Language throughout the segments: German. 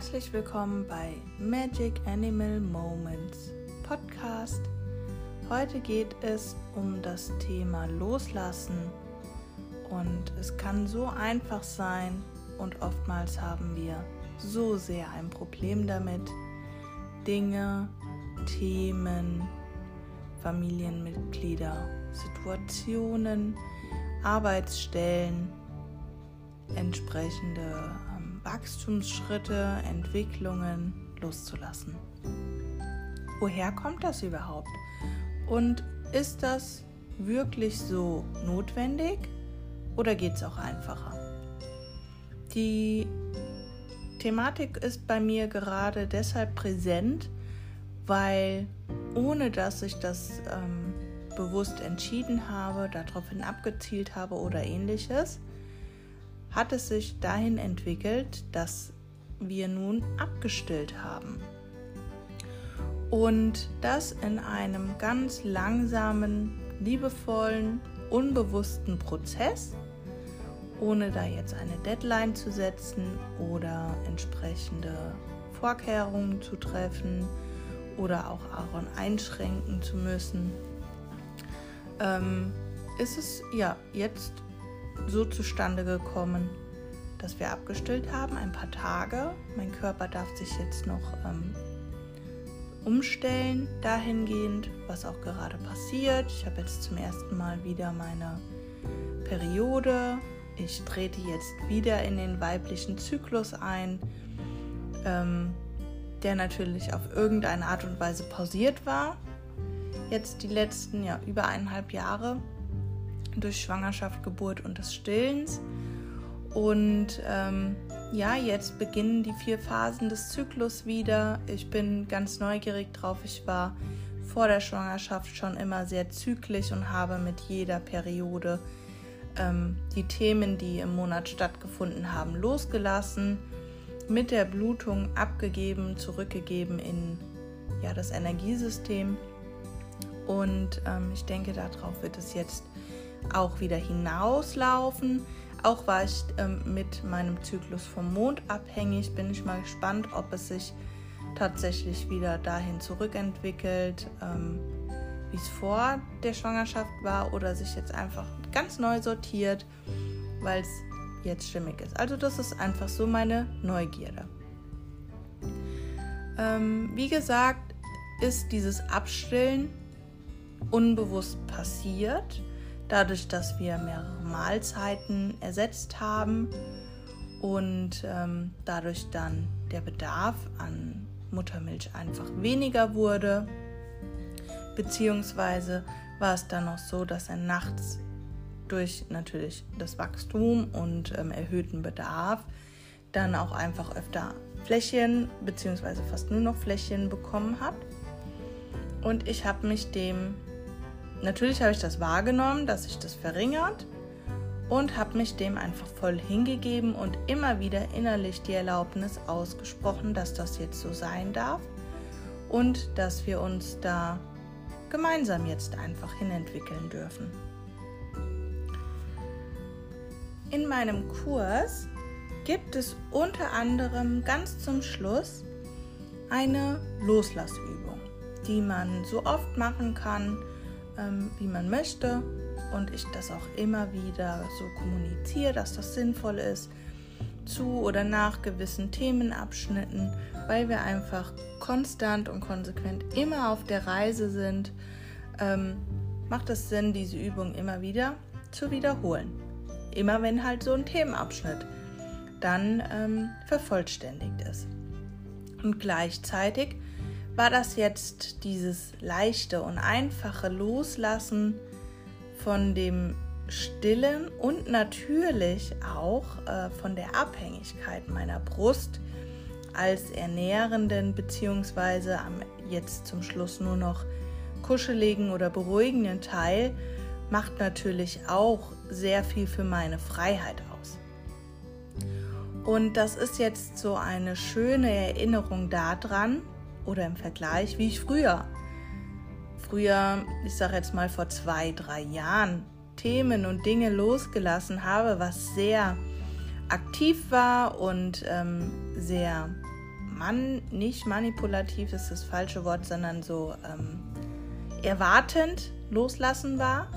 Herzlich willkommen bei Magic Animal Moments Podcast. Heute geht es um das Thema Loslassen und es kann so einfach sein und oftmals haben wir so sehr ein Problem damit, Dinge, Themen, Familienmitglieder, Situationen, Arbeitsstellen, entsprechende Wachstumsschritte, Entwicklungen loszulassen. Woher kommt das überhaupt? Und ist das wirklich so notwendig oder geht es auch einfacher? Die Thematik ist bei mir gerade deshalb präsent, weil ohne dass ich das ähm, bewusst entschieden habe, daraufhin abgezielt habe oder ähnliches, hat es sich dahin entwickelt, dass wir nun abgestillt haben. Und das in einem ganz langsamen, liebevollen, unbewussten Prozess, ohne da jetzt eine Deadline zu setzen oder entsprechende Vorkehrungen zu treffen oder auch Aaron einschränken zu müssen, ähm, ist es ja jetzt so zustande gekommen, dass wir abgestillt haben, ein paar Tage. Mein Körper darf sich jetzt noch ähm, umstellen dahingehend, was auch gerade passiert. Ich habe jetzt zum ersten Mal wieder meine Periode. Ich trete jetzt wieder in den weiblichen Zyklus ein, ähm, der natürlich auf irgendeine Art und Weise pausiert war. Jetzt die letzten ja, über eineinhalb Jahre durch Schwangerschaft, Geburt und des Stillens. Und ähm, ja, jetzt beginnen die vier Phasen des Zyklus wieder. Ich bin ganz neugierig drauf. Ich war vor der Schwangerschaft schon immer sehr zyklisch und habe mit jeder Periode ähm, die Themen, die im Monat stattgefunden haben, losgelassen, mit der Blutung abgegeben, zurückgegeben in ja, das Energiesystem. Und ähm, ich denke, darauf wird es jetzt auch wieder hinauslaufen. Auch war ich ähm, mit meinem Zyklus vom Mond abhängig. Bin ich mal gespannt, ob es sich tatsächlich wieder dahin zurückentwickelt, ähm, wie es vor der Schwangerschaft war oder sich jetzt einfach ganz neu sortiert, weil es jetzt stimmig ist. Also das ist einfach so meine Neugierde. Ähm, wie gesagt, ist dieses Abstillen unbewusst passiert dadurch, dass wir mehrere Mahlzeiten ersetzt haben und ähm, dadurch dann der Bedarf an Muttermilch einfach weniger wurde. Beziehungsweise war es dann noch so, dass er nachts durch natürlich das Wachstum und ähm, erhöhten Bedarf dann auch einfach öfter Fläschchen beziehungsweise fast nur noch Fläschchen bekommen hat. Und ich habe mich dem Natürlich habe ich das wahrgenommen, dass sich das verringert und habe mich dem einfach voll hingegeben und immer wieder innerlich die Erlaubnis ausgesprochen, dass das jetzt so sein darf und dass wir uns da gemeinsam jetzt einfach hinentwickeln dürfen. In meinem Kurs gibt es unter anderem ganz zum Schluss eine Loslassübung, die man so oft machen kann, ähm, wie man möchte und ich das auch immer wieder so kommuniziere, dass das sinnvoll ist zu oder nach gewissen Themenabschnitten, weil wir einfach konstant und konsequent immer auf der Reise sind, ähm, macht es Sinn, diese Übung immer wieder zu wiederholen. Immer wenn halt so ein Themenabschnitt dann ähm, vervollständigt ist. Und gleichzeitig war das jetzt dieses leichte und einfache Loslassen von dem Stillen und natürlich auch äh, von der Abhängigkeit meiner Brust als ernährenden beziehungsweise am jetzt zum Schluss nur noch kuscheligen oder beruhigenden Teil macht natürlich auch sehr viel für meine Freiheit aus. Und das ist jetzt so eine schöne Erinnerung daran, oder im Vergleich, wie ich früher, früher, ich sage jetzt mal vor zwei, drei Jahren, Themen und Dinge losgelassen habe, was sehr aktiv war und ähm, sehr man nicht manipulativ ist das falsche Wort, sondern so ähm, erwartend loslassen war.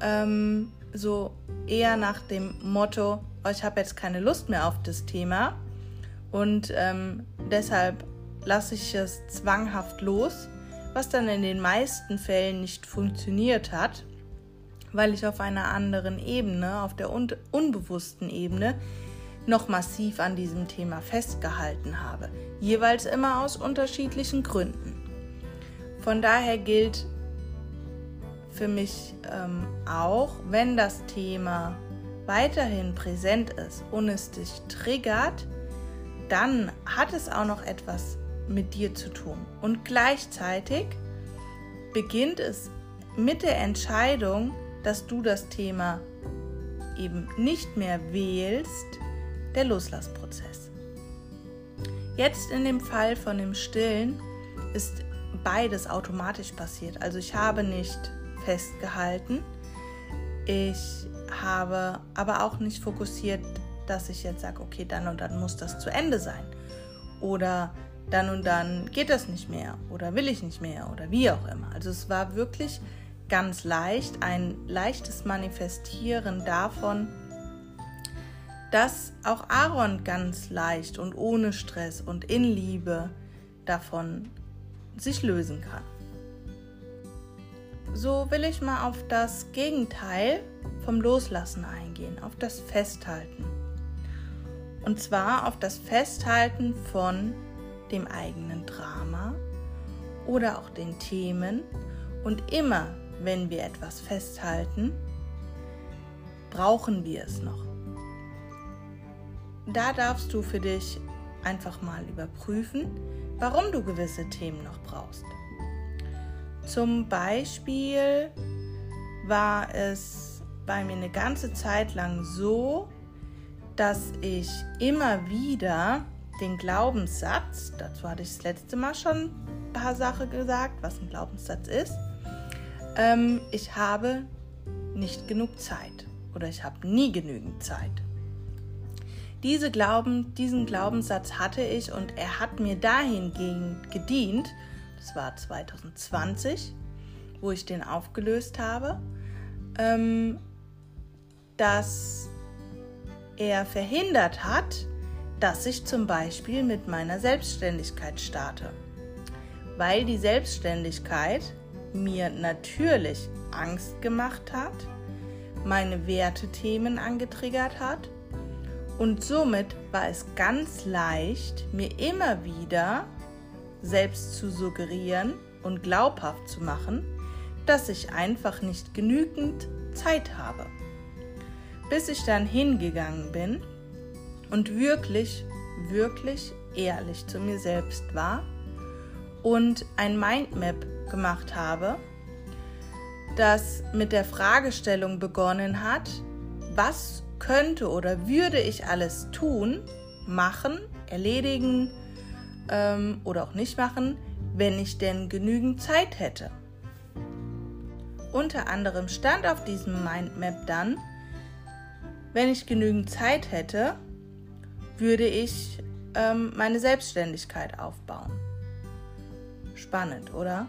Ähm, so eher nach dem Motto, oh, ich habe jetzt keine Lust mehr auf das Thema und ähm, deshalb lasse ich es zwanghaft los, was dann in den meisten Fällen nicht funktioniert hat, weil ich auf einer anderen Ebene, auf der un unbewussten Ebene, noch massiv an diesem Thema festgehalten habe, jeweils immer aus unterschiedlichen Gründen. Von daher gilt für mich ähm, auch, wenn das Thema weiterhin präsent ist und es dich triggert, dann hat es auch noch etwas mit dir zu tun. Und gleichzeitig beginnt es mit der Entscheidung, dass du das Thema eben nicht mehr wählst, der Loslassprozess. Jetzt in dem Fall von dem Stillen ist beides automatisch passiert. Also ich habe nicht festgehalten, ich habe aber auch nicht fokussiert, dass ich jetzt sage, okay, dann und dann muss das zu Ende sein. Oder dann und dann geht das nicht mehr oder will ich nicht mehr oder wie auch immer. Also es war wirklich ganz leicht, ein leichtes Manifestieren davon, dass auch Aaron ganz leicht und ohne Stress und in Liebe davon sich lösen kann. So will ich mal auf das Gegenteil vom Loslassen eingehen, auf das Festhalten. Und zwar auf das Festhalten von dem eigenen Drama oder auch den Themen. Und immer, wenn wir etwas festhalten, brauchen wir es noch. Da darfst du für dich einfach mal überprüfen, warum du gewisse Themen noch brauchst. Zum Beispiel war es bei mir eine ganze Zeit lang so, dass ich immer wieder den Glaubenssatz, dazu hatte ich das letzte Mal schon ein paar Sachen gesagt, was ein Glaubenssatz ist, ähm, ich habe nicht genug Zeit oder ich habe nie genügend Zeit. Diese Glauben, diesen Glaubenssatz hatte ich und er hat mir dahingehend gedient, das war 2020, wo ich den aufgelöst habe, ähm, dass er verhindert hat, dass ich zum Beispiel mit meiner Selbstständigkeit starte. Weil die Selbstständigkeit mir natürlich Angst gemacht hat, meine Wertethemen angetriggert hat und somit war es ganz leicht, mir immer wieder selbst zu suggerieren und glaubhaft zu machen, dass ich einfach nicht genügend Zeit habe. Bis ich dann hingegangen bin und wirklich, wirklich ehrlich zu mir selbst war und ein Mindmap gemacht habe, das mit der Fragestellung begonnen hat, was könnte oder würde ich alles tun, machen, erledigen ähm, oder auch nicht machen, wenn ich denn genügend Zeit hätte. Unter anderem stand auf diesem Mindmap dann, wenn ich genügend Zeit hätte, würde ich ähm, meine Selbstständigkeit aufbauen. Spannend, oder?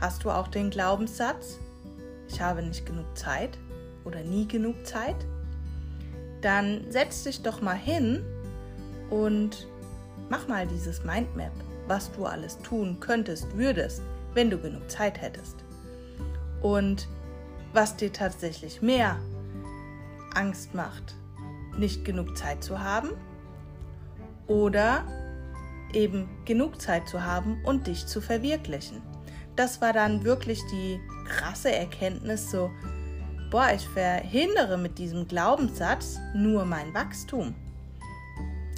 Hast du auch den Glaubenssatz, ich habe nicht genug Zeit oder nie genug Zeit? Dann setz dich doch mal hin und mach mal dieses Mindmap, was du alles tun könntest, würdest, wenn du genug Zeit hättest. Und was dir tatsächlich mehr Angst macht, nicht genug Zeit zu haben oder eben genug Zeit zu haben und dich zu verwirklichen. Das war dann wirklich die krasse Erkenntnis, so, boah, ich verhindere mit diesem Glaubenssatz nur mein Wachstum.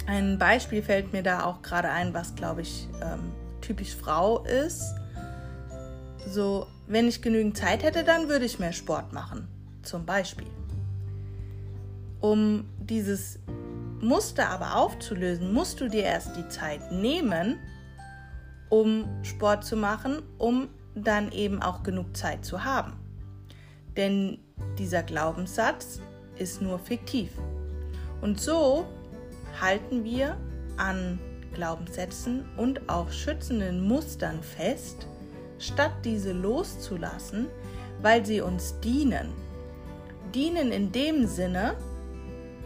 Ein Beispiel fällt mir da auch gerade ein, was glaube ich ähm, typisch Frau ist. So, wenn ich genügend Zeit hätte, dann würde ich mehr Sport machen, zum Beispiel. Um dieses Muster aber aufzulösen, musst du dir erst die Zeit nehmen, um Sport zu machen, um dann eben auch genug Zeit zu haben. Denn dieser Glaubenssatz ist nur fiktiv. Und so halten wir an Glaubenssätzen und auch schützenden Mustern fest, statt diese loszulassen, weil sie uns dienen. Dienen in dem Sinne,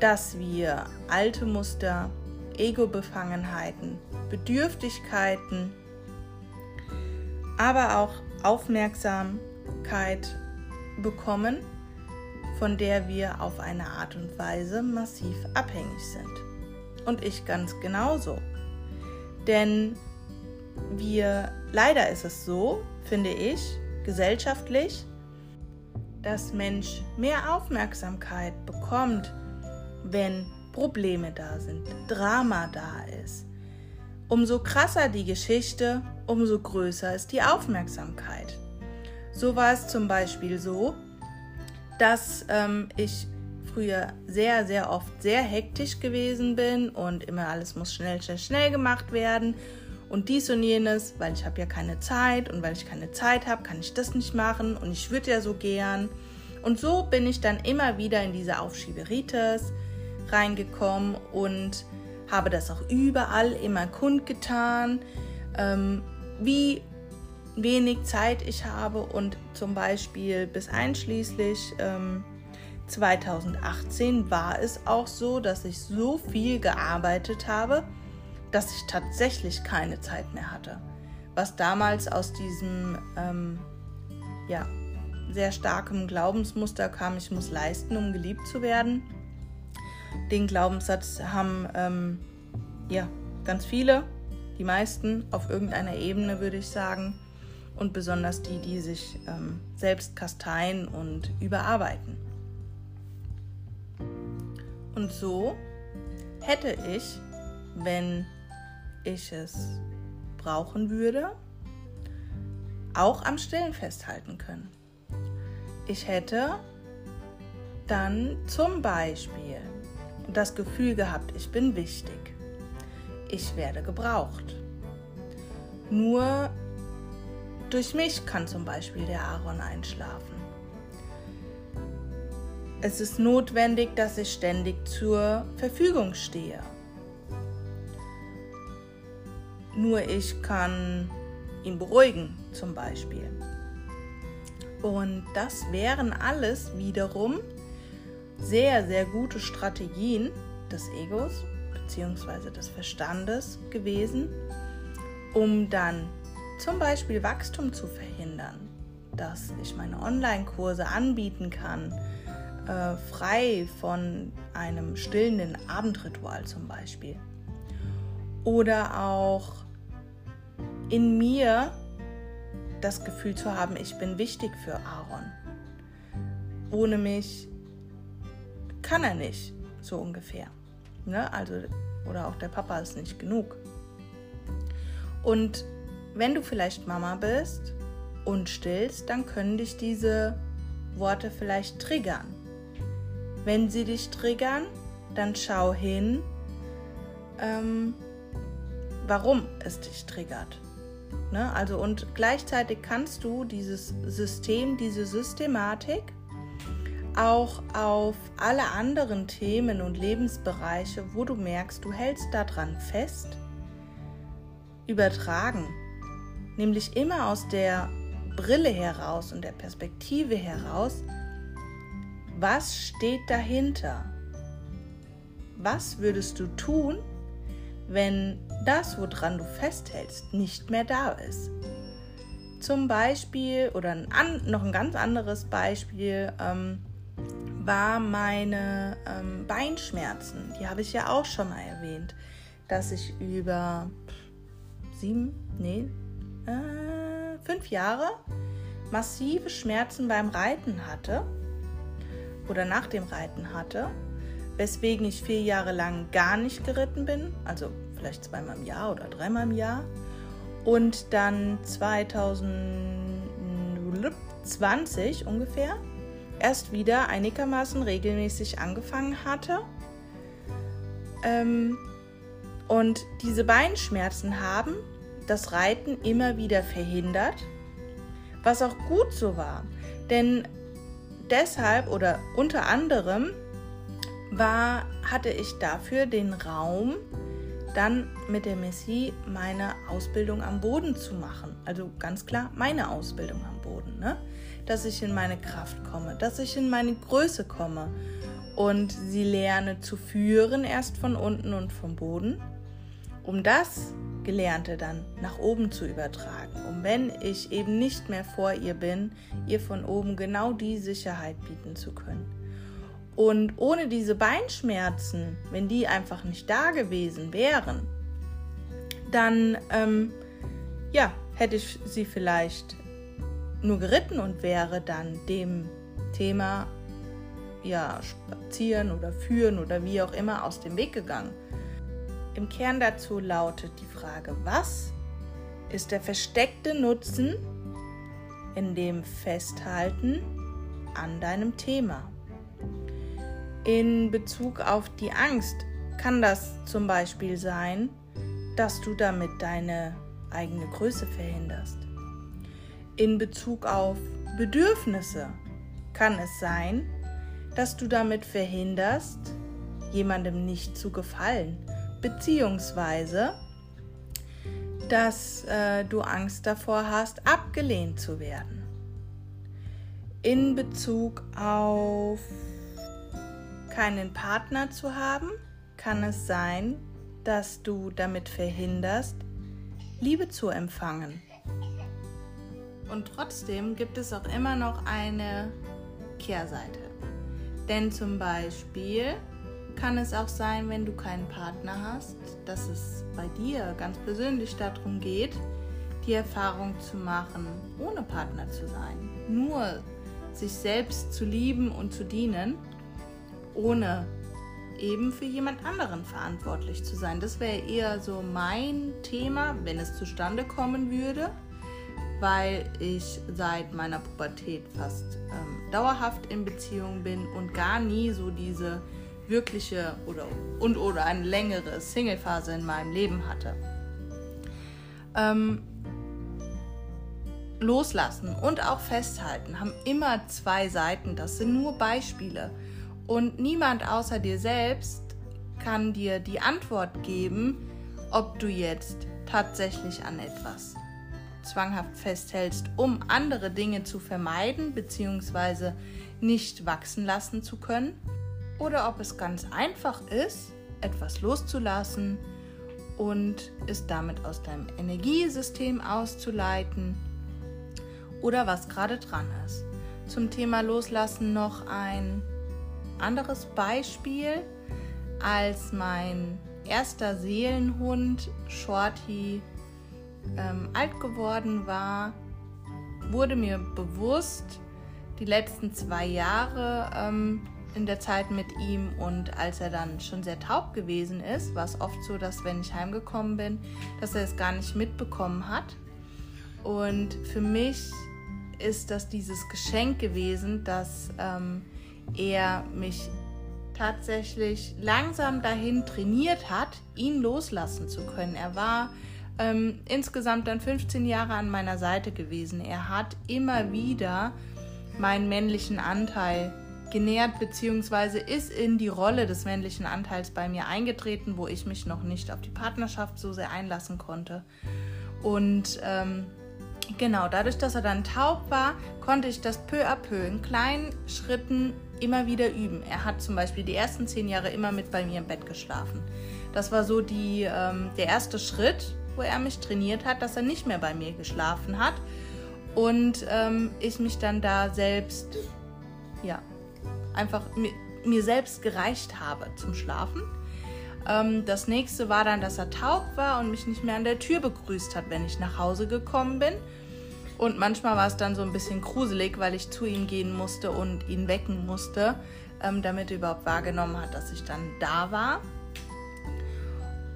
dass wir alte Muster, Ego-Befangenheiten, Bedürftigkeiten, aber auch Aufmerksamkeit bekommen, von der wir auf eine Art und Weise massiv abhängig sind. Und ich ganz genauso. Denn wir, leider ist es so, finde ich, gesellschaftlich, dass Mensch mehr Aufmerksamkeit bekommt, wenn Probleme da sind, Drama da ist. Umso krasser die Geschichte, umso größer ist die Aufmerksamkeit. So war es zum Beispiel so, dass ähm, ich früher sehr, sehr oft sehr hektisch gewesen bin und immer alles muss schnell, schnell, schnell gemacht werden und dies und jenes, weil ich habe ja keine Zeit und weil ich keine Zeit habe, kann ich das nicht machen und ich würde ja so gern. Und so bin ich dann immer wieder in diese Aufschieberitis reingekommen und habe das auch überall immer kundgetan, ähm, wie wenig Zeit ich habe und zum Beispiel bis einschließlich ähm, 2018 war es auch so, dass ich so viel gearbeitet habe, dass ich tatsächlich keine Zeit mehr hatte. Was damals aus diesem ähm, ja, sehr starkem Glaubensmuster kam, ich muss leisten, um geliebt zu werden. Den Glaubenssatz haben ähm, ja ganz viele, die meisten auf irgendeiner Ebene würde ich sagen und besonders die, die sich ähm, selbst kasteien und überarbeiten. Und so hätte ich, wenn ich es brauchen würde, auch am Stillen festhalten können. Ich hätte dann zum Beispiel das Gefühl gehabt, ich bin wichtig. Ich werde gebraucht. Nur durch mich kann zum Beispiel der Aaron einschlafen. Es ist notwendig, dass ich ständig zur Verfügung stehe. Nur ich kann ihn beruhigen zum Beispiel. Und das wären alles wiederum sehr, sehr gute Strategien des Egos bzw. des Verstandes gewesen, um dann zum Beispiel Wachstum zu verhindern, dass ich meine Online-Kurse anbieten kann, äh, frei von einem stillenden Abendritual zum Beispiel. Oder auch in mir das Gefühl zu haben, ich bin wichtig für Aaron. Ohne mich kann er nicht, so ungefähr. Ne? Also, oder auch der Papa ist nicht genug. Und wenn du vielleicht Mama bist und stillst, dann können dich diese Worte vielleicht triggern. Wenn sie dich triggern, dann schau hin, ähm, warum es dich triggert. Ne? Also und gleichzeitig kannst du dieses System, diese Systematik auch auf alle anderen Themen und Lebensbereiche, wo du merkst, du hältst daran fest, übertragen nämlich immer aus der Brille heraus und der Perspektive heraus, was steht dahinter? Was würdest du tun, wenn das, woran du festhältst, nicht mehr da ist? Zum Beispiel, oder ein, noch ein ganz anderes Beispiel, ähm, war meine ähm, Beinschmerzen. Die habe ich ja auch schon mal erwähnt, dass ich über sieben, nee, äh, fünf Jahre massive Schmerzen beim Reiten hatte oder nach dem Reiten hatte, weswegen ich vier Jahre lang gar nicht geritten bin, also vielleicht zweimal im Jahr oder dreimal im Jahr. Und dann 2020 ungefähr erst wieder einigermaßen regelmäßig angefangen hatte. Ähm, und diese Beinschmerzen haben das Reiten immer wieder verhindert, was auch gut so war. Denn deshalb oder unter anderem war, hatte ich dafür den Raum, dann mit der Messie meine Ausbildung am Boden zu machen. Also ganz klar meine Ausbildung am Boden. Ne? Dass ich in meine Kraft komme, dass ich in meine Größe komme und sie lerne zu führen, erst von unten und vom Boden, um das Gelernte dann nach oben zu übertragen. Um wenn ich eben nicht mehr vor ihr bin, ihr von oben genau die Sicherheit bieten zu können. Und ohne diese Beinschmerzen, wenn die einfach nicht da gewesen wären, dann ähm, ja, hätte ich sie vielleicht nur geritten und wäre dann dem Thema ja spazieren oder führen oder wie auch immer aus dem Weg gegangen. Im Kern dazu lautet die Frage, was ist der versteckte Nutzen in dem Festhalten an deinem Thema? In Bezug auf die Angst kann das zum Beispiel sein, dass du damit deine eigene Größe verhinderst. In Bezug auf Bedürfnisse kann es sein, dass du damit verhinderst, jemandem nicht zu gefallen beziehungsweise dass äh, du Angst davor hast, abgelehnt zu werden. In Bezug auf keinen Partner zu haben, kann es sein, dass du damit verhinderst, Liebe zu empfangen. Und trotzdem gibt es auch immer noch eine Kehrseite. Denn zum Beispiel kann es auch sein, wenn du keinen Partner hast, dass es bei dir ganz persönlich darum geht, die Erfahrung zu machen, ohne Partner zu sein. Nur sich selbst zu lieben und zu dienen, ohne eben für jemand anderen verantwortlich zu sein. Das wäre eher so mein Thema, wenn es zustande kommen würde, weil ich seit meiner Pubertät fast ähm, dauerhaft in Beziehung bin und gar nie so diese wirkliche oder und oder eine längere Single-Phase in meinem Leben hatte. Ähm, loslassen und auch festhalten haben immer zwei Seiten. Das sind nur Beispiele. Und niemand außer dir selbst kann dir die Antwort geben, ob du jetzt tatsächlich an etwas zwanghaft festhältst, um andere Dinge zu vermeiden bzw. nicht wachsen lassen zu können oder ob es ganz einfach ist, etwas loszulassen und es damit aus deinem Energiesystem auszuleiten oder was gerade dran ist. Zum Thema Loslassen noch ein anderes Beispiel, als mein erster Seelenhund Shorty ähm, alt geworden war, wurde mir bewusst, die letzten zwei Jahre ähm, in der Zeit mit ihm und als er dann schon sehr taub gewesen ist, war es oft so, dass wenn ich heimgekommen bin, dass er es gar nicht mitbekommen hat. Und für mich ist das dieses Geschenk gewesen, dass ähm, er mich tatsächlich langsam dahin trainiert hat, ihn loslassen zu können. Er war ähm, insgesamt dann 15 Jahre an meiner Seite gewesen. Er hat immer wieder meinen männlichen Anteil genährt bzw. ist in die Rolle des männlichen Anteils bei mir eingetreten, wo ich mich noch nicht auf die Partnerschaft so sehr einlassen konnte. Und ähm, genau, dadurch, dass er dann taub war, konnte ich das peu à peu in kleinen Schritten immer wieder üben. Er hat zum Beispiel die ersten zehn Jahre immer mit bei mir im Bett geschlafen. Das war so die, ähm, der erste Schritt, wo er mich trainiert hat, dass er nicht mehr bei mir geschlafen hat und ähm, ich mich dann da selbst ja, einfach mir, mir selbst gereicht habe zum Schlafen. Ähm, das nächste war dann, dass er taub war und mich nicht mehr an der Tür begrüßt hat, wenn ich nach Hause gekommen bin. Und manchmal war es dann so ein bisschen gruselig, weil ich zu ihm gehen musste und ihn wecken musste, ähm, damit er überhaupt wahrgenommen hat, dass ich dann da war.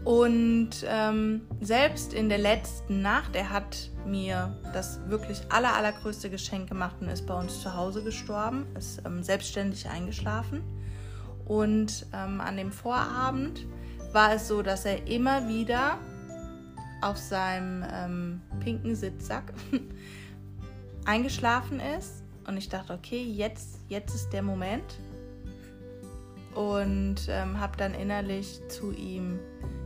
Und ähm, selbst in der letzten Nacht, er hat mir das wirklich aller, allergrößte Geschenk gemacht und ist bei uns zu Hause gestorben, ist ähm, selbstständig eingeschlafen. Und ähm, an dem Vorabend war es so, dass er immer wieder auf seinem ähm, pinken Sitzsack eingeschlafen ist. Und ich dachte, okay, jetzt, jetzt ist der Moment. Und ähm, habe dann innerlich zu ihm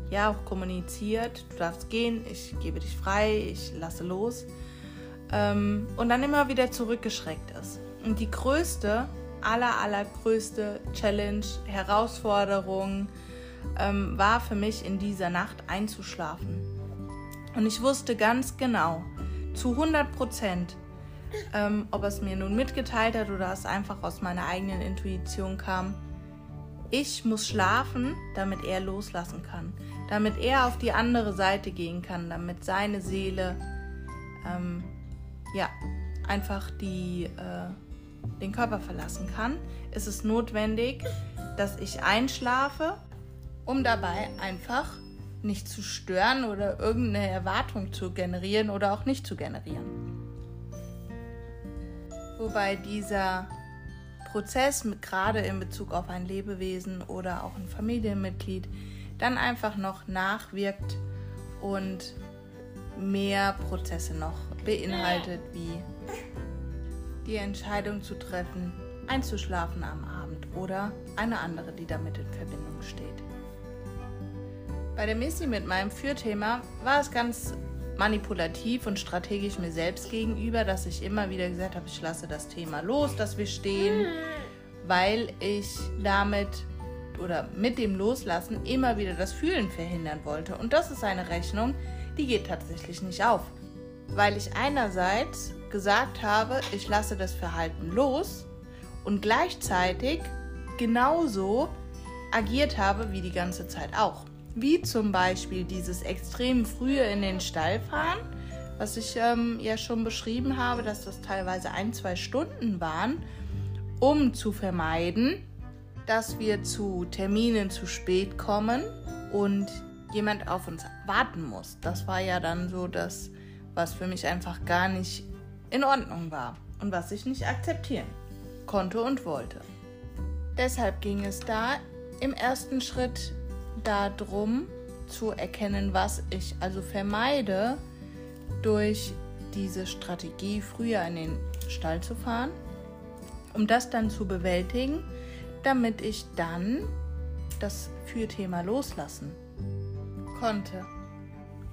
ja auch kommuniziert, du darfst gehen, ich gebe dich frei, ich lasse los. Ähm, und dann immer wieder zurückgeschreckt ist. Und die größte, aller, allergrößte Challenge, Herausforderung ähm, war für mich in dieser Nacht einzuschlafen. Und ich wusste ganz genau, zu 100 Prozent, ähm, ob es mir nun mitgeteilt hat oder es einfach aus meiner eigenen Intuition kam, ich muss schlafen, damit er loslassen kann, damit er auf die andere Seite gehen kann, damit seine Seele ähm, ja einfach die, äh, den Körper verlassen kann, ist es notwendig, dass ich einschlafe, um dabei einfach nicht zu stören oder irgendeine Erwartung zu generieren oder auch nicht zu generieren. Wobei dieser Prozess gerade in Bezug auf ein Lebewesen oder auch ein Familienmitglied dann einfach noch nachwirkt und mehr Prozesse noch beinhaltet, wie die Entscheidung zu treffen, einzuschlafen am Abend oder eine andere, die damit in Verbindung steht. Bei der Missy mit meinem Fürthema war es ganz manipulativ und strategisch mir selbst gegenüber, dass ich immer wieder gesagt habe, ich lasse das Thema los, dass wir stehen, weil ich damit oder mit dem Loslassen immer wieder das Fühlen verhindern wollte. Und das ist eine Rechnung, die geht tatsächlich nicht auf. Weil ich einerseits gesagt habe, ich lasse das Verhalten los und gleichzeitig genauso agiert habe wie die ganze Zeit auch. Wie zum Beispiel dieses extrem frühe in den Stall fahren, was ich ähm, ja schon beschrieben habe, dass das teilweise ein, zwei Stunden waren, um zu vermeiden, dass wir zu Terminen zu spät kommen und jemand auf uns warten muss. Das war ja dann so das, was für mich einfach gar nicht in Ordnung war und was ich nicht akzeptieren konnte und wollte. Deshalb ging es da im ersten Schritt darum zu erkennen, was ich also vermeide durch diese Strategie, früher in den Stall zu fahren, um das dann zu bewältigen, damit ich dann das Fürthema loslassen konnte.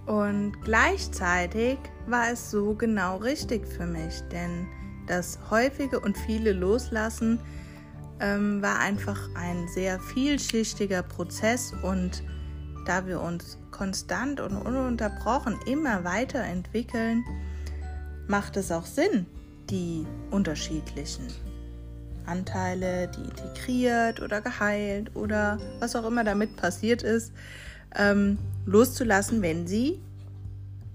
Und gleichzeitig war es so genau richtig für mich, denn das häufige und viele Loslassen ähm, war einfach ein sehr vielschichtiger Prozess und da wir uns konstant und ununterbrochen immer weiterentwickeln, macht es auch Sinn, die unterschiedlichen Anteile, die integriert oder geheilt oder was auch immer damit passiert ist, ähm, loszulassen, wenn sie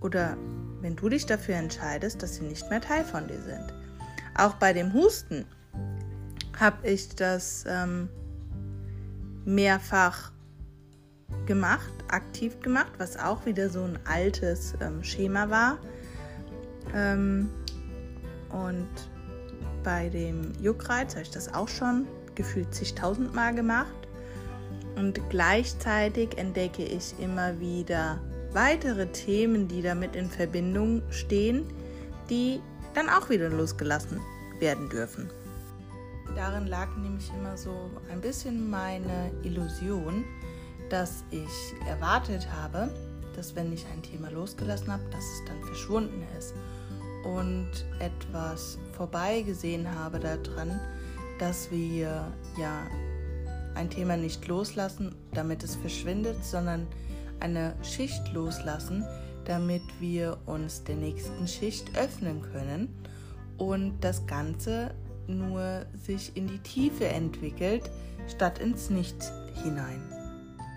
oder wenn du dich dafür entscheidest, dass sie nicht mehr Teil von dir sind. Auch bei dem Husten habe ich das ähm, mehrfach gemacht, aktiv gemacht, was auch wieder so ein altes ähm, Schema war. Ähm, und bei dem Juckreiz habe ich das auch schon gefühlt zigtausend Mal gemacht. Und gleichzeitig entdecke ich immer wieder weitere Themen, die damit in Verbindung stehen, die dann auch wieder losgelassen werden dürfen. Darin lag nämlich immer so ein bisschen meine Illusion, dass ich erwartet habe, dass wenn ich ein Thema losgelassen habe, dass es dann verschwunden ist und etwas vorbeigesehen habe daran, dass wir ja ein Thema nicht loslassen, damit es verschwindet, sondern eine Schicht loslassen, damit wir uns der nächsten Schicht öffnen können und das Ganze nur sich in die Tiefe entwickelt, statt ins Nichts hinein.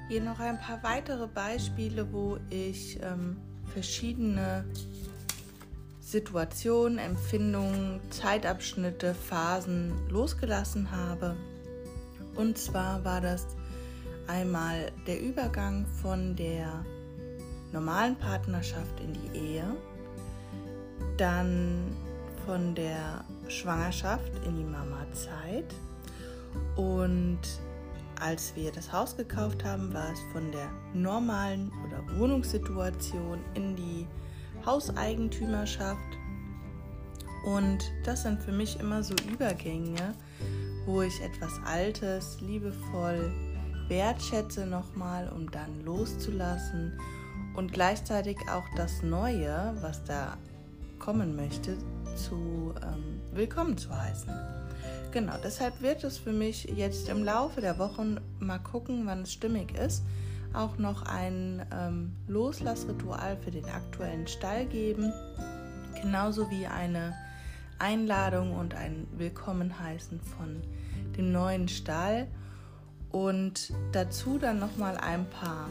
Hier noch ein paar weitere Beispiele, wo ich ähm, verschiedene Situationen, Empfindungen, Zeitabschnitte, Phasen losgelassen habe. Und zwar war das einmal der Übergang von der normalen Partnerschaft in die Ehe, dann von der Schwangerschaft in die Mama-Zeit und als wir das Haus gekauft haben, war es von der normalen oder Wohnungssituation in die Hauseigentümerschaft. Und das sind für mich immer so Übergänge, wo ich etwas Altes liebevoll wertschätze nochmal, um dann loszulassen und gleichzeitig auch das Neue, was da kommen möchte, zu ähm, willkommen zu heißen. Genau, deshalb wird es für mich jetzt im Laufe der Wochen mal gucken, wann es stimmig ist, auch noch ein ähm, Loslassritual für den aktuellen Stall geben, genauso wie eine Einladung und ein Willkommen heißen von dem neuen Stall und dazu dann noch mal ein paar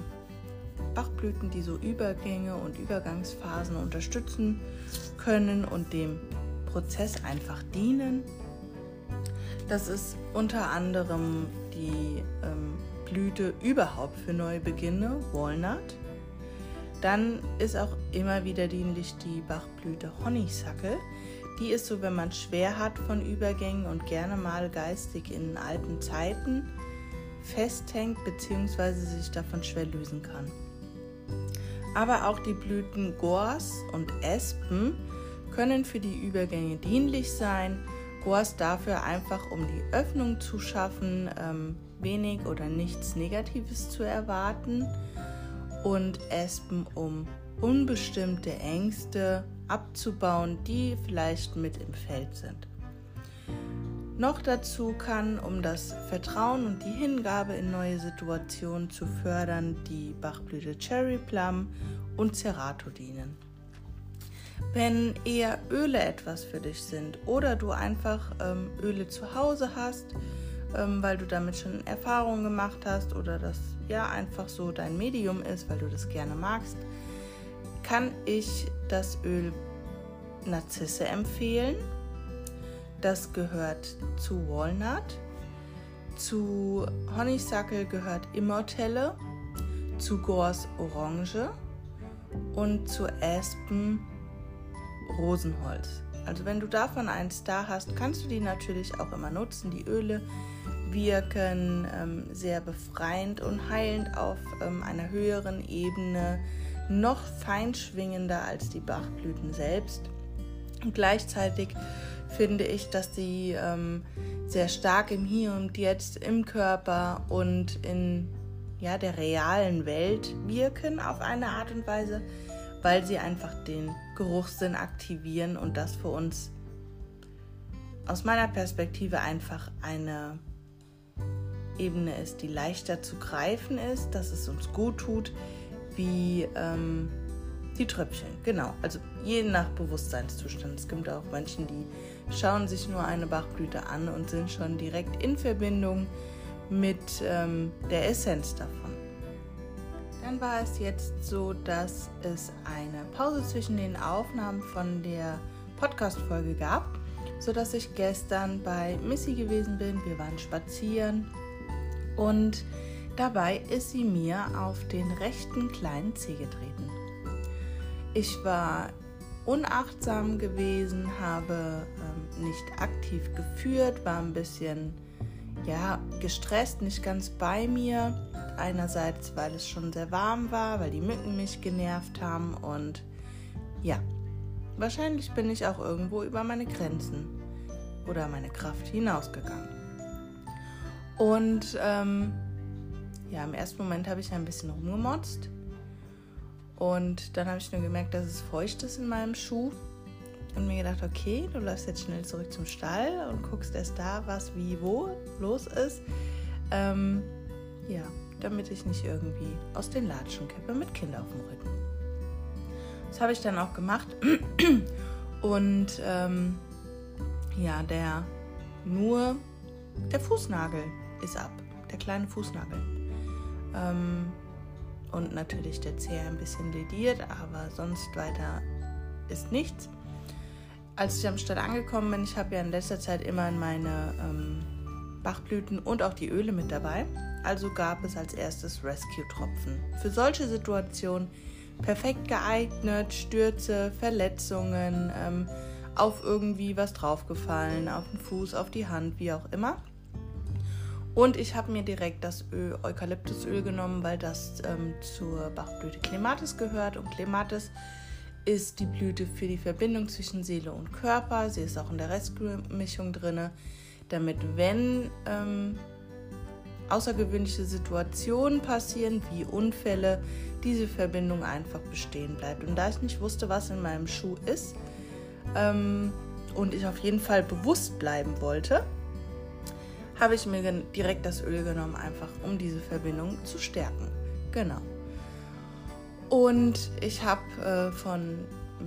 Bachblüten, die so Übergänge und Übergangsphasen unterstützen können und dem Prozess einfach dienen. Das ist unter anderem die ähm, Blüte überhaupt für Neubeginne, Walnut. Dann ist auch immer wieder dienlich die Bachblüte Honeysuckle. Die ist so, wenn man schwer hat von Übergängen und gerne mal geistig in alten Zeiten festhängt bzw. sich davon schwer lösen kann. Aber auch die Blüten Gors und Espen können für die Übergänge dienlich sein. Gors dafür einfach, um die Öffnung zu schaffen, ähm, wenig oder nichts Negatives zu erwarten. Und Espen, um unbestimmte Ängste abzubauen, die vielleicht mit im Feld sind. Noch dazu kann, um das Vertrauen und die Hingabe in neue Situationen zu fördern, die Bachblüte Cherry Plum und Cerato dienen. Wenn eher Öle etwas für dich sind oder du einfach ähm, Öle zu Hause hast, ähm, weil du damit schon Erfahrungen gemacht hast oder das ja einfach so dein Medium ist, weil du das gerne magst, kann ich das Öl Narzisse empfehlen. Das gehört zu Walnut. Zu Honeysuckle gehört Immortelle. Zu Gors Orange. Und zu Aspen Rosenholz. Also wenn du davon eins da hast, kannst du die natürlich auch immer nutzen. Die Öle wirken ähm, sehr befreiend und heilend auf ähm, einer höheren Ebene, noch feinschwingender als die Bachblüten selbst. Und gleichzeitig finde ich, dass sie ähm, sehr stark im Hier und Jetzt, im Körper und in ja, der realen Welt wirken auf eine Art und Weise, weil sie einfach den Geruchssinn aktivieren und das für uns aus meiner Perspektive einfach eine Ebene ist, die leichter zu greifen ist, dass es uns gut tut, wie ähm, die Tröpfchen. Genau, also je nach Bewusstseinszustand. Es gibt auch Menschen, die schauen sich nur eine Bachblüte an und sind schon direkt in Verbindung mit ähm, der Essenz davon. Dann war es jetzt so, dass es eine Pause zwischen den Aufnahmen von der Podcast-Folge gab, sodass ich gestern bei Missy gewesen bin. Wir waren spazieren und dabei ist sie mir auf den rechten kleinen Zeh getreten. Ich war unachtsam gewesen, habe ähm, nicht aktiv geführt, war ein bisschen ja, gestresst, nicht ganz bei mir Einerseits, weil es schon sehr warm war, weil die Mücken mich genervt haben und ja, wahrscheinlich bin ich auch irgendwo über meine Grenzen oder meine Kraft hinausgegangen. Und ähm, ja, im ersten Moment habe ich ein bisschen rumgemotzt und dann habe ich nur gemerkt, dass es feucht ist in meinem Schuh und mir gedacht, okay, du läufst jetzt schnell zurück zum Stall und guckst erst da, was wie wo los ist. Ähm, ja, damit ich nicht irgendwie aus den Latschen kippe mit Kind auf dem Rücken. Das habe ich dann auch gemacht. Und ähm, ja, der nur der Fußnagel ist ab, der kleine Fußnagel. Ähm, und natürlich der Zeh ein bisschen lediert, aber sonst weiter ist nichts. Als ich am Stall angekommen bin, ich habe ja in letzter Zeit immer meine ähm, Bachblüten und auch die Öle mit dabei also gab es als erstes Rescue-Tropfen. Für solche Situationen perfekt geeignet, Stürze, Verletzungen, ähm, auf irgendwie was draufgefallen, auf den Fuß, auf die Hand, wie auch immer. Und ich habe mir direkt das Öl, Eukalyptusöl genommen, weil das ähm, zur Bachblüte Clematis gehört. Und Clematis ist die Blüte für die Verbindung zwischen Seele und Körper. Sie ist auch in der Rescue-Mischung drin, damit wenn ähm, außergewöhnliche Situationen passieren, wie Unfälle, diese Verbindung einfach bestehen bleibt. Und da ich nicht wusste, was in meinem Schuh ist ähm, und ich auf jeden Fall bewusst bleiben wollte, habe ich mir direkt das Öl genommen, einfach um diese Verbindung zu stärken. Genau. Und ich habe äh, von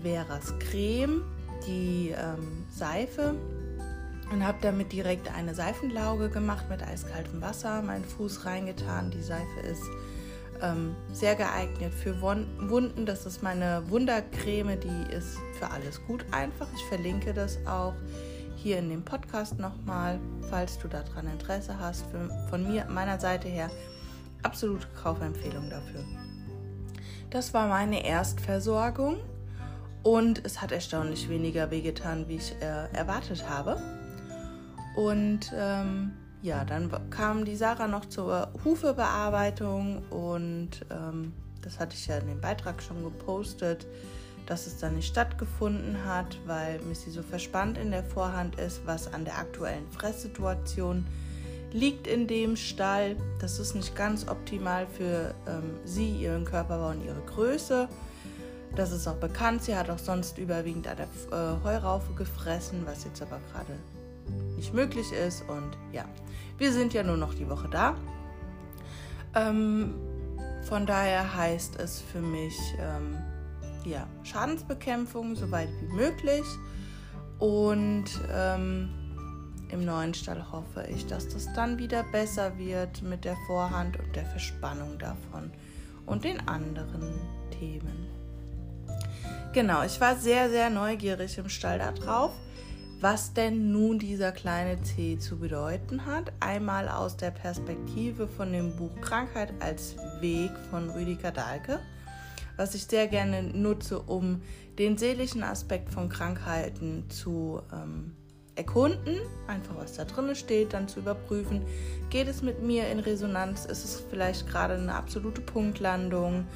Veras Creme die ähm, Seife und habe damit direkt eine Seifenlauge gemacht mit eiskaltem Wasser, meinen Fuß reingetan. Die Seife ist ähm, sehr geeignet für Wunden. Das ist meine Wundercreme, die ist für alles gut einfach. Ich verlinke das auch hier in dem Podcast nochmal, falls du daran Interesse hast. Für, von mir, meiner Seite her, absolute Kaufempfehlung dafür. Das war meine Erstversorgung und es hat erstaunlich weniger wehgetan, wie ich äh, erwartet habe. Und ähm, ja, dann kam die Sarah noch zur Hufebearbeitung und ähm, das hatte ich ja in dem Beitrag schon gepostet, dass es dann nicht stattgefunden hat, weil Missy so verspannt in der Vorhand ist, was an der aktuellen Fresssituation liegt in dem Stall. Das ist nicht ganz optimal für ähm, sie, ihren Körperbau und ihre Größe. Das ist auch bekannt. Sie hat auch sonst überwiegend an der äh, Heuraufe gefressen, was jetzt aber gerade nicht möglich ist. Und ja, wir sind ja nur noch die Woche da. Ähm, von daher heißt es für mich ähm, ja, Schadensbekämpfung so weit wie möglich. Und ähm, im neuen Stall hoffe ich, dass das dann wieder besser wird mit der Vorhand und der Verspannung davon und den anderen Themen. Genau, ich war sehr, sehr neugierig im Stall darauf was denn nun dieser kleine C zu bedeuten hat. Einmal aus der Perspektive von dem Buch Krankheit als Weg von Rüdiger Dahlke, was ich sehr gerne nutze, um den seelischen Aspekt von Krankheiten zu ähm, erkunden, einfach was da drin steht, dann zu überprüfen, geht es mit mir in Resonanz, ist es vielleicht gerade eine absolute Punktlandung,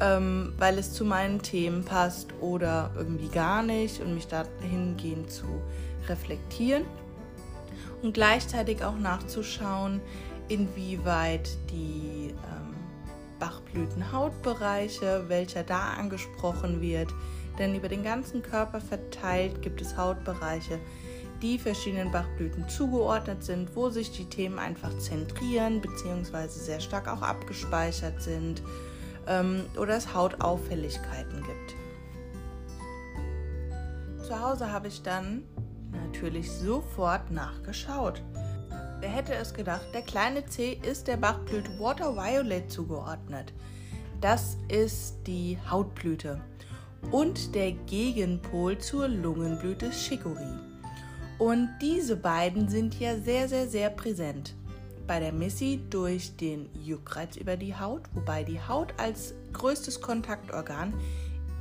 ähm, weil es zu meinen Themen passt oder irgendwie gar nicht und mich dahingehend zu reflektieren und gleichzeitig auch nachzuschauen, inwieweit die ähm, Bachblütenhautbereiche, welcher da angesprochen wird, denn über den ganzen Körper verteilt gibt es Hautbereiche, die verschiedenen Bachblüten zugeordnet sind, wo sich die Themen einfach zentrieren bzw. sehr stark auch abgespeichert sind ähm, oder es Hautauffälligkeiten gibt. Zu Hause habe ich dann natürlich sofort nachgeschaut. Wer hätte es gedacht, der kleine C ist der Bachblüte Water Violet zugeordnet. Das ist die Hautblüte und der Gegenpol zur Lungenblüte Chicorée. Und diese beiden sind ja sehr, sehr, sehr präsent bei der Missy durch den Juckreiz über die Haut, wobei die Haut als größtes Kontaktorgan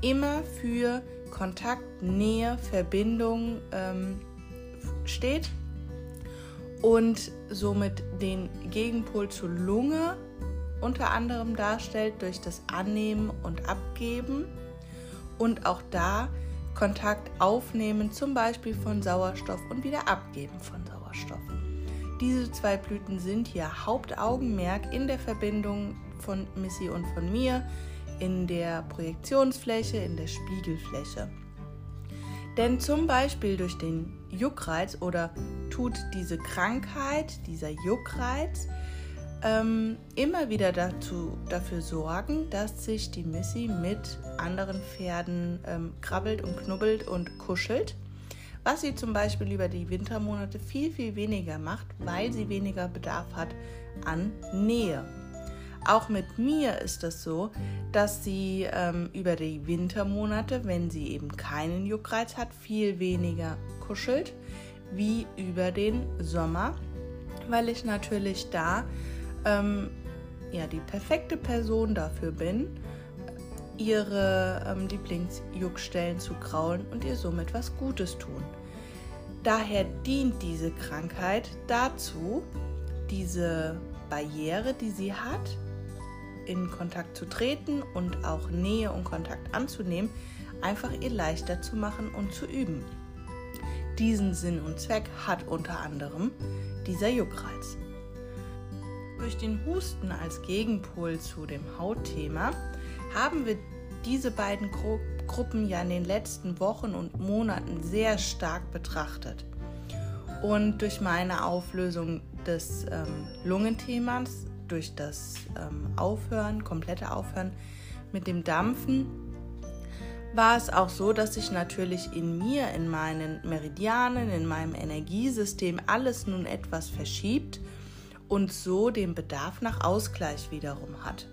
immer für Kontakt, Nähe, Verbindung ähm, steht und somit den Gegenpol zur Lunge unter anderem darstellt durch das Annehmen und Abgeben und auch da Kontakt aufnehmen, zum Beispiel von Sauerstoff und wieder abgeben von Sauerstoff. Diese zwei Blüten sind hier Hauptaugenmerk in der Verbindung von Missy und von mir, in der Projektionsfläche, in der Spiegelfläche. Denn zum Beispiel durch den Juckreiz oder tut diese Krankheit, dieser Juckreiz, ähm, immer wieder dazu, dafür sorgen, dass sich die Missy mit anderen Pferden ähm, krabbelt und knubbelt und kuschelt was sie zum Beispiel über die Wintermonate viel, viel weniger macht, weil sie weniger Bedarf hat an Nähe. Auch mit mir ist es so, dass sie ähm, über die Wintermonate, wenn sie eben keinen Juckreiz hat, viel weniger kuschelt wie über den Sommer, weil ich natürlich da ähm, ja, die perfekte Person dafür bin, ihre ähm, Lieblingsjuckstellen zu kraulen und ihr somit was Gutes tun. Daher dient diese Krankheit dazu, diese Barriere, die sie hat, in Kontakt zu treten und auch Nähe und Kontakt anzunehmen, einfach ihr leichter zu machen und zu üben. Diesen Sinn und Zweck hat unter anderem dieser Juckreiz. durch den Husten als Gegenpol zu dem Hautthema haben wir diese beiden Gru Gruppen ja in den letzten Wochen und Monaten sehr stark betrachtet. Und durch meine Auflösung des ähm, Lungenthemas, durch das ähm, Aufhören, komplette Aufhören mit dem Dampfen, war es auch so, dass sich natürlich in mir, in meinen Meridianen, in meinem Energiesystem alles nun etwas verschiebt und so den Bedarf nach Ausgleich wiederum hat.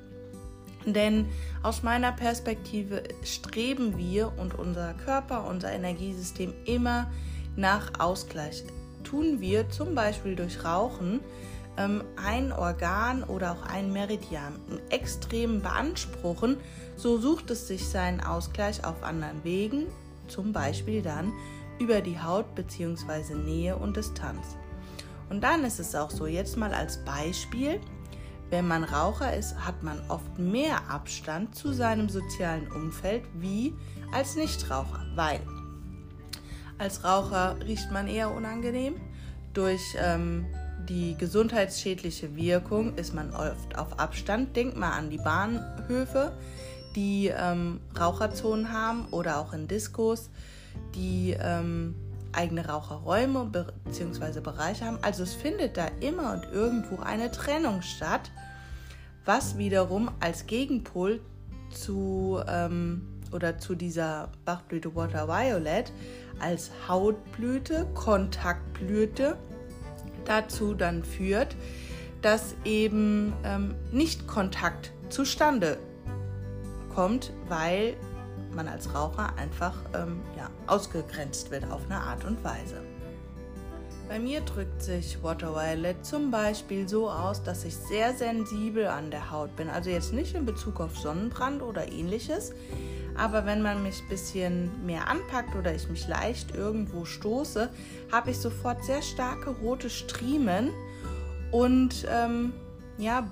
Denn aus meiner Perspektive streben wir und unser Körper, unser Energiesystem immer nach Ausgleich. Tun wir zum Beispiel durch Rauchen ähm, ein Organ oder auch ein Meridian extrem beanspruchen, so sucht es sich seinen Ausgleich auf anderen Wegen, zum Beispiel dann über die Haut bzw. Nähe und Distanz. Und dann ist es auch so, jetzt mal als Beispiel, wenn man Raucher ist, hat man oft mehr Abstand zu seinem sozialen Umfeld wie als Nichtraucher, weil als Raucher riecht man eher unangenehm. Durch ähm, die gesundheitsschädliche Wirkung ist man oft auf Abstand. Denkt mal an die Bahnhöfe, die ähm, Raucherzonen haben oder auch in Diskos, die ähm, eigene Raucherräume bzw. Bereiche haben. Also es findet da immer und irgendwo eine Trennung statt, was wiederum als Gegenpol zu ähm, oder zu dieser Bachblüte Water Violet als Hautblüte, Kontaktblüte dazu dann führt, dass eben ähm, nicht Kontakt zustande kommt, weil man als Raucher einfach ähm, ja, ausgegrenzt wird auf eine Art und Weise. Bei mir drückt sich Water Violet zum Beispiel so aus, dass ich sehr sensibel an der Haut bin. Also jetzt nicht in Bezug auf Sonnenbrand oder ähnliches, aber wenn man mich ein bisschen mehr anpackt oder ich mich leicht irgendwo stoße, habe ich sofort sehr starke rote Striemen und ähm, ja,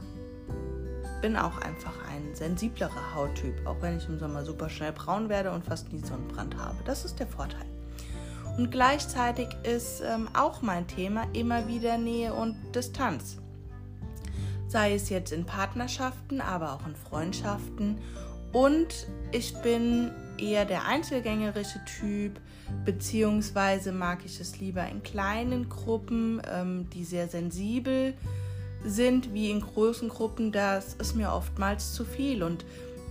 bin auch einfach ein sensiblerer Hauttyp, auch wenn ich im Sommer super schnell braun werde und fast nie Sonnenbrand habe. Das ist der Vorteil. Und gleichzeitig ist ähm, auch mein Thema immer wieder Nähe und Distanz. Sei es jetzt in Partnerschaften, aber auch in Freundschaften und ich bin eher der einzelgängerische Typ, beziehungsweise mag ich es lieber in kleinen Gruppen, ähm, die sehr sensibel sind, wie in großen Gruppen. Das ist mir oftmals zu viel. Und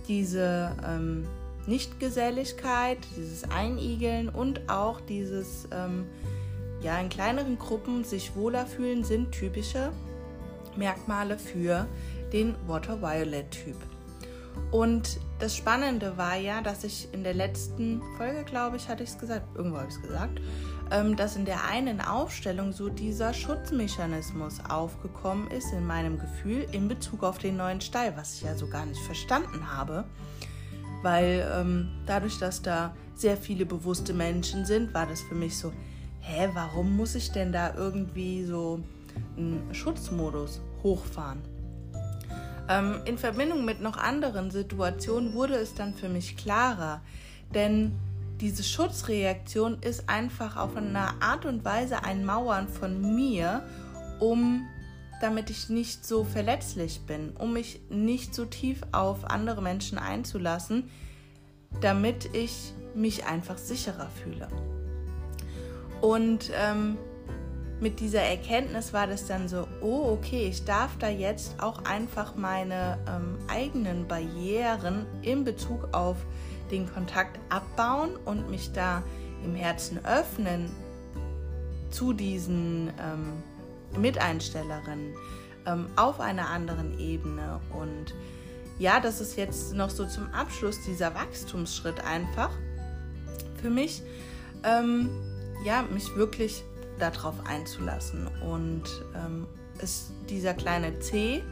diese ähm, Nichtgeselligkeit, dieses Einigeln und auch dieses ähm, ja, in kleineren Gruppen sich wohler fühlen, sind typische Merkmale für den Water Violet Typ. Und das Spannende war ja, dass ich in der letzten Folge, glaube ich, hatte ich es gesagt, irgendwo habe ich es gesagt, ähm, dass in der einen Aufstellung so dieser Schutzmechanismus aufgekommen ist in meinem Gefühl in Bezug auf den neuen Stall, was ich ja so gar nicht verstanden habe. Weil ähm, dadurch, dass da sehr viele bewusste Menschen sind, war das für mich so, hä, warum muss ich denn da irgendwie so einen Schutzmodus hochfahren? Ähm, in Verbindung mit noch anderen Situationen wurde es dann für mich klarer, denn diese Schutzreaktion ist einfach auf eine Art und Weise ein Mauern von mir, um damit ich nicht so verletzlich bin, um mich nicht so tief auf andere Menschen einzulassen, damit ich mich einfach sicherer fühle. Und ähm, mit dieser Erkenntnis war das dann so, oh okay, ich darf da jetzt auch einfach meine ähm, eigenen Barrieren in Bezug auf den Kontakt abbauen und mich da im Herzen öffnen zu diesen ähm, Miteinstellerinnen ähm, auf einer anderen Ebene. Und ja, das ist jetzt noch so zum Abschluss dieser Wachstumsschritt einfach für mich, ähm, ja, mich wirklich darauf einzulassen. Und ähm, ist dieser kleine C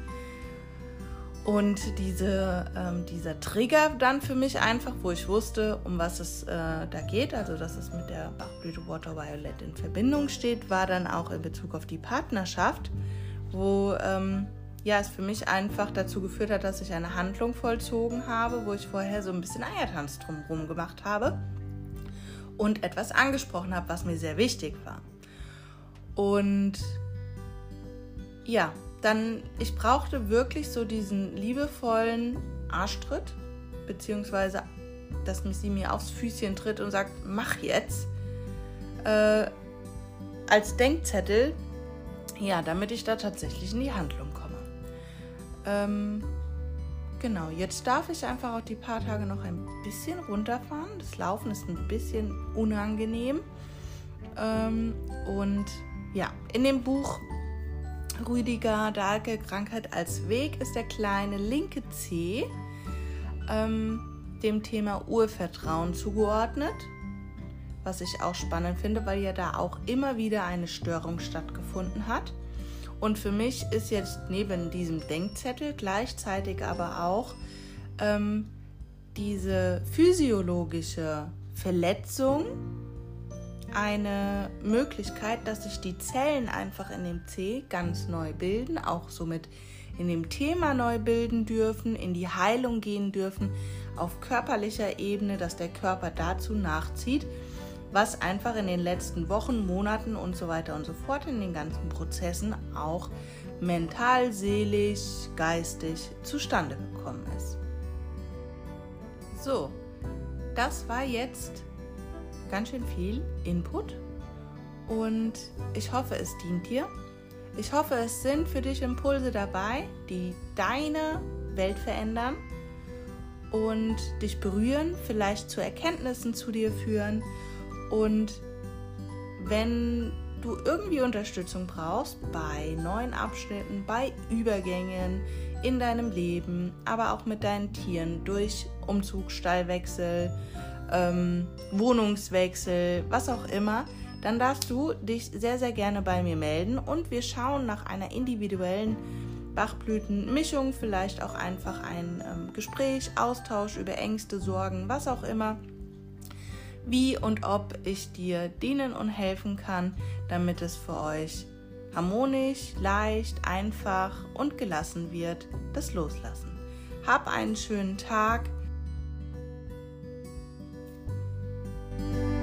und diese, ähm, dieser Trigger dann für mich einfach, wo ich wusste, um was es äh, da geht, also dass es mit der Bachblüte Water Violet in Verbindung steht, war dann auch in Bezug auf die Partnerschaft, wo ähm, ja, es für mich einfach dazu geführt hat, dass ich eine Handlung vollzogen habe, wo ich vorher so ein bisschen Eiertanz drumherum gemacht habe und etwas angesprochen habe, was mir sehr wichtig war. Und ja, dann, ich brauchte wirklich so diesen liebevollen Arschtritt, beziehungsweise, dass sie mir aufs Füßchen tritt und sagt, mach jetzt, äh, als Denkzettel, ja, damit ich da tatsächlich in die Handlung komme. Ähm, genau, jetzt darf ich einfach auch die paar Tage noch ein bisschen runterfahren. Das Laufen ist ein bisschen unangenehm. Ähm, und ja, in dem Buch Rüdiger Dahlke Krankheit als Weg ist der kleine linke C ähm, dem Thema Urvertrauen zugeordnet, was ich auch spannend finde, weil ja da auch immer wieder eine Störung stattgefunden hat. Und für mich ist jetzt neben diesem Denkzettel gleichzeitig aber auch ähm, diese physiologische Verletzung eine Möglichkeit, dass sich die Zellen einfach in dem C ganz neu bilden, auch somit in dem Thema neu bilden dürfen, in die Heilung gehen dürfen, auf körperlicher Ebene, dass der Körper dazu nachzieht, was einfach in den letzten Wochen, Monaten und so weiter und so fort in den ganzen Prozessen auch mental, seelisch, geistig zustande gekommen ist. So, das war jetzt ganz schön viel Input und ich hoffe, es dient dir. Ich hoffe, es sind für dich Impulse dabei, die deine Welt verändern und dich berühren, vielleicht zu Erkenntnissen zu dir führen. Und wenn du irgendwie Unterstützung brauchst bei neuen Abschnitten, bei Übergängen in deinem Leben, aber auch mit deinen Tieren durch Umzug, Stallwechsel, ähm, Wohnungswechsel, was auch immer, dann darfst du dich sehr, sehr gerne bei mir melden und wir schauen nach einer individuellen Bachblütenmischung, vielleicht auch einfach ein ähm, Gespräch, Austausch über Ängste, Sorgen, was auch immer, wie und ob ich dir dienen und helfen kann, damit es für euch harmonisch, leicht, einfach und gelassen wird, das Loslassen. Hab einen schönen Tag Thank you.